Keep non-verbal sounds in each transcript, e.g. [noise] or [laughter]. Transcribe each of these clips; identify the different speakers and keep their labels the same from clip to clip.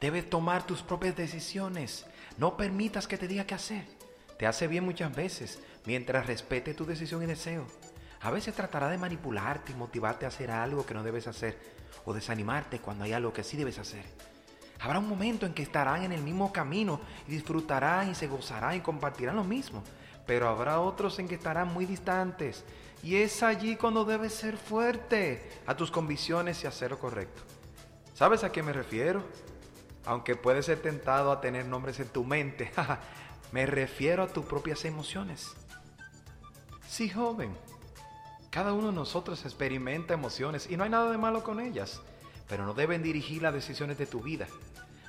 Speaker 1: Debes tomar tus propias decisiones. No permitas que te diga qué hacer. Te hace bien muchas veces mientras respete tu decisión y deseo. A veces tratará de manipularte y motivarte a hacer algo que no debes hacer o desanimarte cuando hay algo que sí debes hacer. Habrá un momento en que estarán en el mismo camino y disfrutarán y se gozarán y compartirán lo mismo, pero habrá otros en que estarán muy distantes y es allí cuando debes ser fuerte a tus convicciones y hacer lo correcto. ¿Sabes a qué me refiero? Aunque puedes ser tentado a tener nombres en tu mente, [laughs] me refiero a tus propias emociones. Sí, joven, cada uno de nosotros experimenta emociones y no hay nada de malo con ellas, pero no deben dirigir las decisiones de tu vida.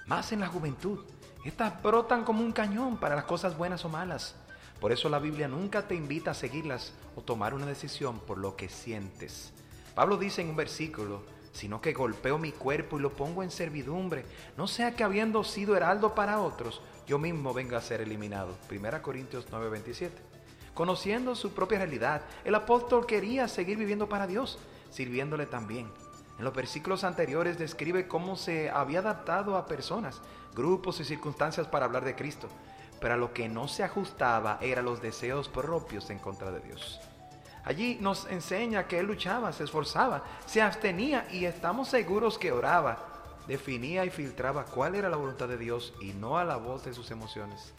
Speaker 1: Más en la juventud, estas brotan como un cañón para las cosas buenas o malas. Por eso la Biblia nunca te invita a seguirlas o tomar una decisión por lo que sientes. Pablo dice en un versículo, sino que golpeo mi cuerpo y lo pongo en servidumbre, no sea que habiendo sido heraldo para otros, yo mismo venga a ser eliminado. 1 Corintios 9:27. Conociendo su propia realidad, el apóstol quería seguir viviendo para Dios, sirviéndole también. En los versículos anteriores describe cómo se había adaptado a personas, grupos y circunstancias para hablar de Cristo, pero a lo que no se ajustaba eran los deseos propios en contra de Dios. Allí nos enseña que él luchaba, se esforzaba, se abstenía y estamos seguros que oraba, definía y filtraba cuál era la voluntad de Dios y no a la voz de sus emociones.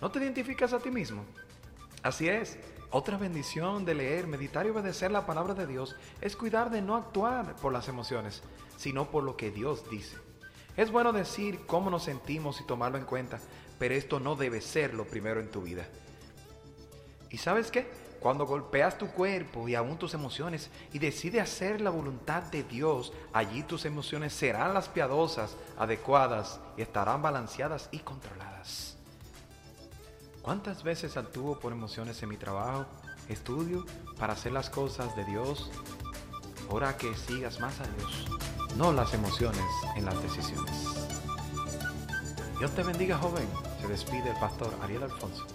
Speaker 1: ¿No te identificas a ti mismo? Así es. Otra bendición de leer, meditar y obedecer la palabra de Dios es cuidar de no actuar por las emociones, sino por lo que Dios dice. Es bueno decir cómo nos sentimos y tomarlo en cuenta, pero esto no debe ser lo primero en tu vida. ¿Y sabes qué? Cuando golpeas tu cuerpo y aún tus emociones y decides hacer la voluntad de Dios, allí tus emociones serán las piadosas, adecuadas y estarán balanceadas y controladas. ¿Cuántas veces actúo por emociones en mi trabajo, estudio, para hacer las cosas de Dios? Ahora que sigas más a Dios, no las emociones en las decisiones. Dios te bendiga joven, se despide el pastor Ariel Alfonso.